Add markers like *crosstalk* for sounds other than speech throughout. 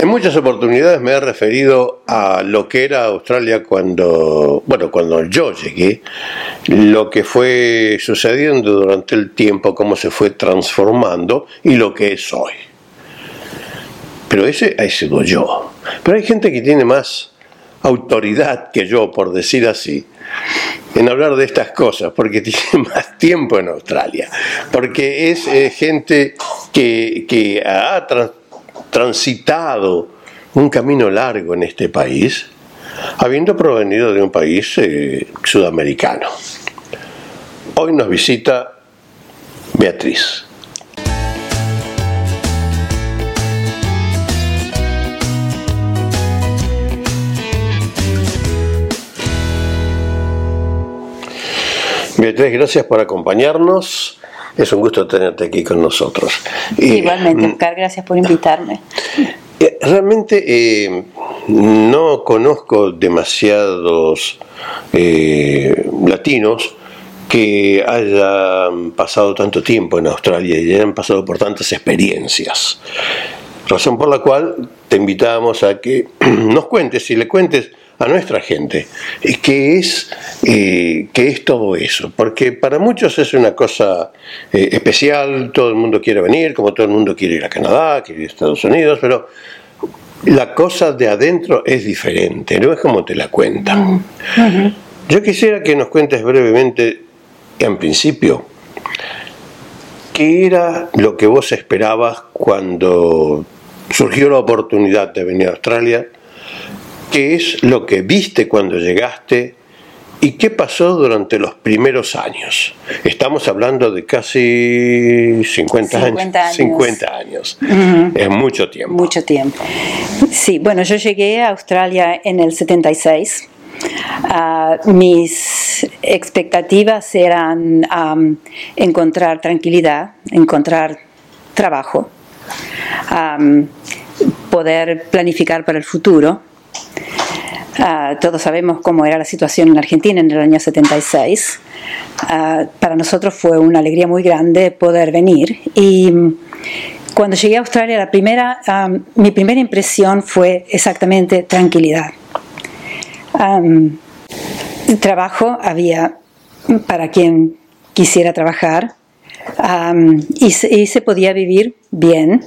En muchas oportunidades me he referido a lo que era Australia cuando, bueno, cuando yo llegué, lo que fue sucediendo durante el tiempo, cómo se fue transformando y lo que es hoy. Pero ese ha sido yo. Pero hay gente que tiene más autoridad que yo, por decir así, en hablar de estas cosas, porque *laughs* tiene más tiempo en Australia, porque es eh, gente que, que ha transitado un camino largo en este país, habiendo provenido de un país eh, sudamericano. Hoy nos visita Beatriz. Beatriz, gracias por acompañarnos. Es un gusto tenerte aquí con nosotros. Igualmente, mm, Oscar, gracias por invitarme. *laughs* Eh, realmente eh, no conozco demasiados eh, latinos que hayan pasado tanto tiempo en Australia y hayan pasado por tantas experiencias. Razón por la cual te invitamos a que *clears throat* nos cuentes y le cuentes a nuestra gente. Qué es, eh, es todo eso, porque para muchos es una cosa eh, especial, todo el mundo quiere venir, como todo el mundo quiere ir a Canadá, quiere ir a Estados Unidos, pero la cosa de adentro es diferente, no es como te la cuentan. Yo quisiera que nos cuentes brevemente, en principio, qué era lo que vos esperabas cuando surgió la oportunidad de venir a Australia qué es lo que viste cuando llegaste y qué pasó durante los primeros años. Estamos hablando de casi 50, años. 50 años. Es mucho tiempo. Mucho tiempo. Sí, bueno, yo llegué a Australia en el 76. Ah, mis expectativas eran encontrar tranquilidad, encontrar trabajo, poder planificar para el futuro Ah, todos sabemos cómo era la situación en Argentina en el año 76. Ah, para nosotros fue una alegría muy grande poder venir y cuando llegué a Australia, la primera, ah, mi primera impresión fue exactamente tranquilidad. trabajo había para quien quisiera trabajar y, se, podía vivir bien.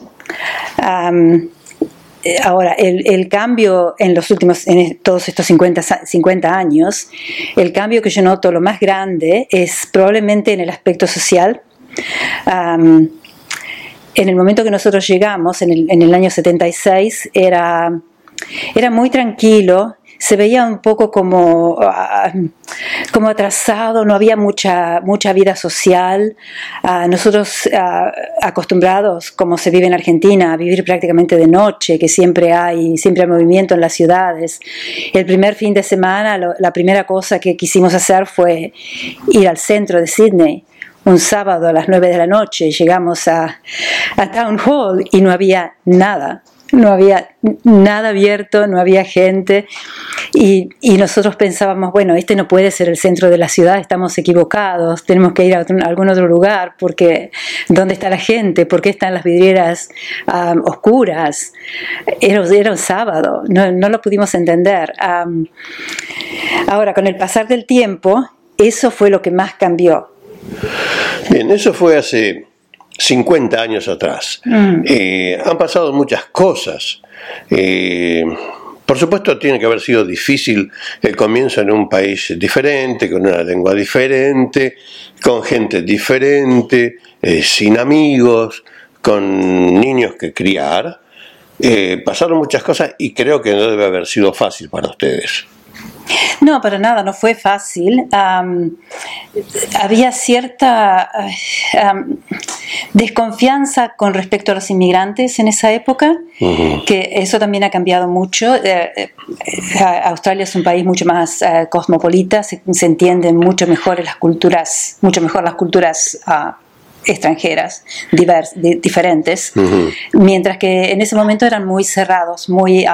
Ahora, el, cambio en los últimos, en todos estos 50, 50 años, el cambio que yo noto lo más grande es probablemente en el aspecto social. en el momento que nosotros llegamos, en el, en el año 76, era, era muy tranquilo, se veía un poco como, ah, como atrasado, no había mucha, mucha vida social. Ah, nosotros ah, acostumbrados, como se vive en Argentina, a vivir prácticamente de noche, que siempre hay, siempre movimiento en las ciudades. El primer fin de semana, la primera cosa que quisimos hacer fue ir al centro de Sydney un sábado a las 9 de la noche llegamos a, Town Hall y no había nada no había nada abierto, no había gente y, nosotros pensábamos, bueno, este no puede ser el centro de la ciudad, estamos equivocados, tenemos que ir a, algún otro lugar porque ¿dónde está la gente? ¿Por qué están las vidrieras oscuras? Era, un sábado, no, lo pudimos entender. ahora, con el pasar del tiempo, eso fue lo que más cambió. Bien, eso fue hace 50 años atrás. Mm. Eh, han pasado muchas cosas. Eh, por supuesto, tiene que haber sido difícil el comienzo en un país diferente, con una lengua diferente, con gente diferente, eh, sin amigos, con niños que criar. pasaron muchas cosas y creo que no debe haber sido fácil para ustedes. No, para nada, no fue fácil. había cierta desconfianza con respecto a los inmigrantes en esa época, que eso también ha cambiado mucho. Eh, eh, Australia es un país mucho más eh, cosmopolita, se, entienden mucho mejor las culturas, mucho mejor las culturas ah, extranjeras, diferentes, mientras que en ese momento eran muy cerrados, muy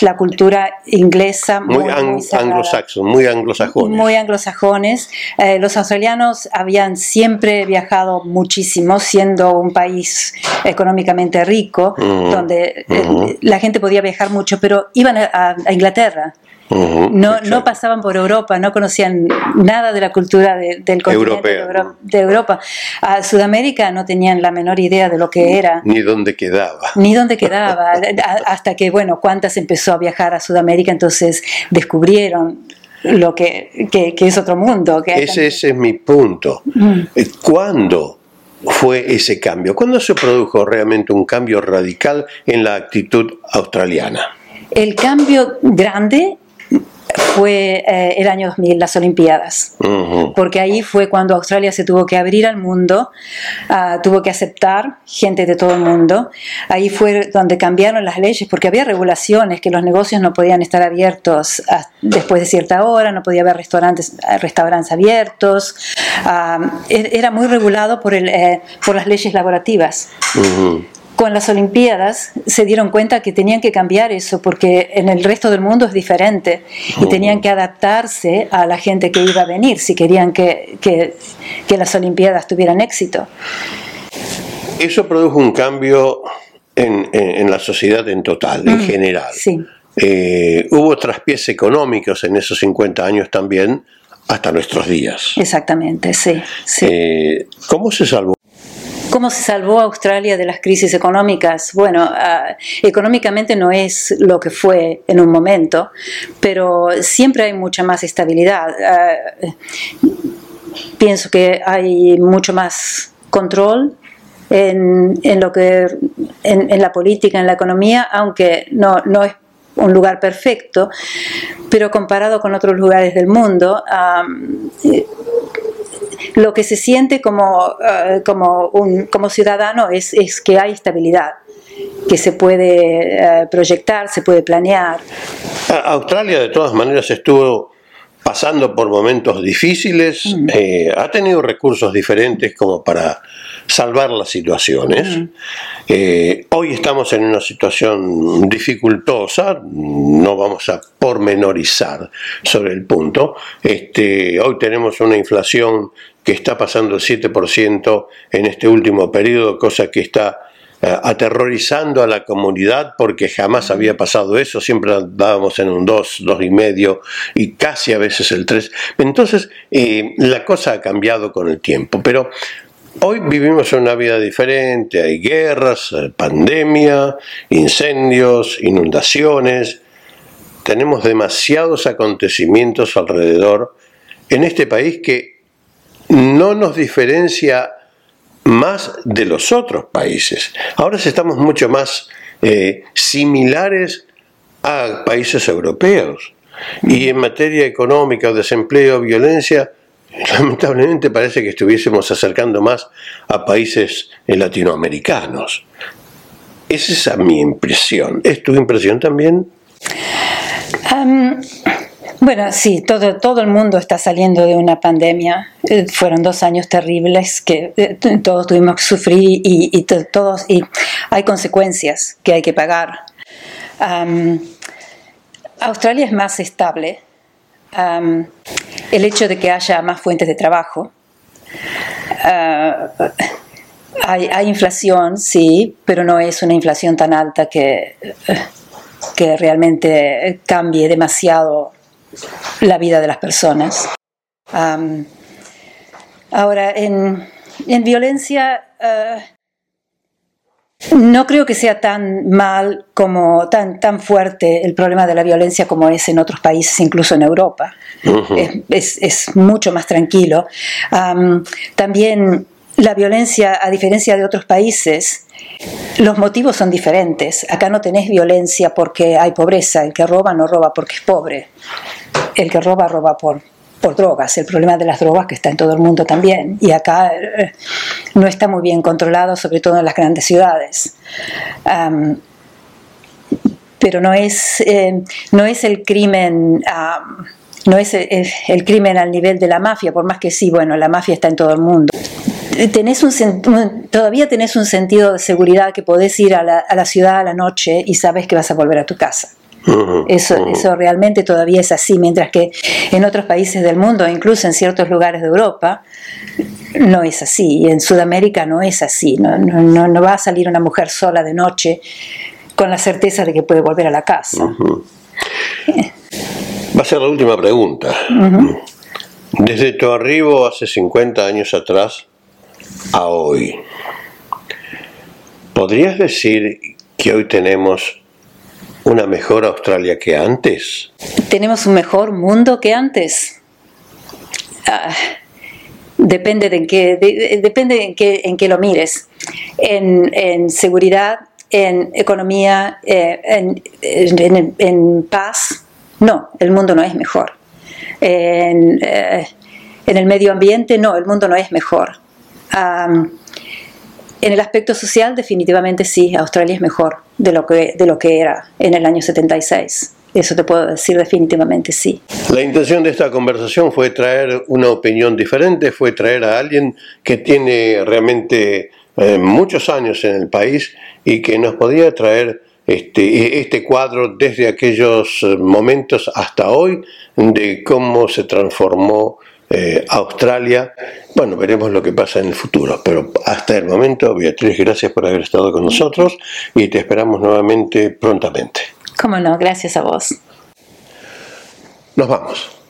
la cultura inglesa muy, anglo-saxon, muy anglosajones. Muy anglosajones. Eh, los australianos habían siempre viajado muchísimo, siendo un país económicamente rico, donde eh, la gente podía viajar mucho, pero iban a Inglaterra no, no pasaban por Europa, no conocían nada de la cultura del continente de, Europa. A Sudamérica no tenían la menor idea de lo que era. Ni dónde quedaba. Ni dónde quedaba. *laughs* hasta que, bueno, Cuantas empezó a viajar a Sudamérica, entonces descubrieron lo que, es otro mundo. ese, ese, es mi punto. Eh, ¿Cuándo? fue ese cambio? ¿Cuándo se produjo realmente un cambio radical en la actitud australiana? El cambio grande fue eh, el año 2000, las Olimpiadas, porque ahí fue cuando Australia se tuvo que abrir al mundo, ah, tuvo que aceptar gente de todo el mundo, ahí fue donde cambiaron las leyes, porque había regulaciones que los negocios no podían estar abiertos ah, después de cierta hora, no podía haber restaurantes, restaurantes abiertos, e-, era muy regulado por, el, eh, por las leyes laborativas con las Olimpiadas se dieron cuenta que tenían que cambiar eso porque en el resto del mundo es diferente y tenían que adaptarse a la gente que iba a venir si querían que, que, las Olimpiadas tuvieran éxito. Eso produjo un cambio en, en, la sociedad en total, en mm, general. Sí. Eh, hubo traspiés económicos en esos 50 años también, hasta nuestros días. Exactamente, sí. sí. Eh, ¿Cómo se salvó? ¿Cómo se salvó Australia de las crisis económicas? Bueno, ah, económicamente no es lo que fue en un momento, pero siempre hay mucha más estabilidad. Ah, pienso que hay mucho más control en, lo que en, la política, en la economía, aunque no, no es un lugar perfecto, pero comparado con otros lugares del mundo, ah, lo que se siente como, eh, como, un, como ciudadano es, es, que hay estabilidad, que se puede eh, proyectar, se puede planear. Australia de todas maneras estuvo pasando por momentos difíciles, mm. eh, ha tenido recursos diferentes como para salvar las situaciones. Mm. hoy estamos en una situación dificultosa, no vamos a pormenorizar sobre el punto. Este, hoy tenemos una inflación que está pasando el 7% en este último periodo, cosa que está eh, aterrorizando a la comunidad porque jamás había pasado eso, siempre andábamos en un 2, 2,5 y casi a veces el 3. Entonces eh, la cosa ha cambiado con el tiempo, pero Hoy vivimos una vida diferente, hay guerras, eh, pandemia, incendios, inundaciones, tenemos demasiados acontecimientos alrededor en este país que no nos diferencia más de los otros países. Ahora estamos mucho más eh, similares a países europeos. Y en materia económica, desempleo, violencia, *laughs* lamentablemente parece que estuviésemos acercando más a países eh, latinoamericanos. Esa es mi impresión. ¿Es tu impresión también? Bueno, sí, todo, todo el mundo está saliendo de una pandemia. Eh, fueron dos años terribles que eh, todos tuvimos que sufrir y, todos, y hay consecuencias que hay que pagar. Australia es más estable. el hecho de que haya más fuentes de trabajo. Ah, hay, hay, inflación, sí, pero no es una inflación tan alta que, que realmente cambie demasiado la vida de las personas. ahora, en, violencia, eh, no creo que sea tan mal como tan, tan fuerte el problema de la violencia como es en otros países, incluso en Europa. es, mucho más tranquilo. también la violencia, a diferencia de otros países, los motivos son diferentes. Acá no tenés violencia porque hay pobreza. El que roba no roba porque es pobre. El que roba roba por, por drogas. El problema de las drogas que está en todo el mundo también. Y acá eh, no está muy bien controlado, sobre todo en las grandes ciudades. pero no es, eh, no es el crimen... no es el, crimen al nivel de la mafia, por más que sí, bueno, la mafia está en todo el mundo. Tenés un, todavía tenés un sentido de seguridad que podés ir a la, a la ciudad a la noche y sabes que vas a volver a tu casa. Eso, eso realmente todavía es así, mientras que en otros países del mundo, incluso en ciertos lugares de Europa, no es así. Y en Sudamérica no es así. No, no, no va a salir una mujer sola de noche con la certeza de que puede volver a la casa. Va a ser la última pregunta. Desde tu arribo hace 50 años atrás a hoy, ¿podrías decir que hoy tenemos una mejor Australia que antes? ¿Tenemos un mejor mundo que antes? Ah, depende de en qué, depende en qué, en qué lo mires. En, seguridad, en economía, eh, en, paz, no, el mundo no es mejor. En, eh, el medio ambiente, no, el mundo no es mejor. En el aspecto social, definitivamente sí, Australia es mejor de lo que, de lo que era en el año 76. Eso te puedo decir definitivamente sí. La intención de esta conversación fue traer una opinión diferente, fue traer a alguien que tiene realmente eh, muchos años en el país y que nos podía traer este, este cuadro desde aquellos momentos hasta hoy de cómo se transformó eh, Australia. Bueno, veremos lo que pasa en el futuro, pero hasta el momento, Beatriz, gracias por haber estado con nosotros y te esperamos nuevamente prontamente. Cómo no, gracias a vos. Nos vamos.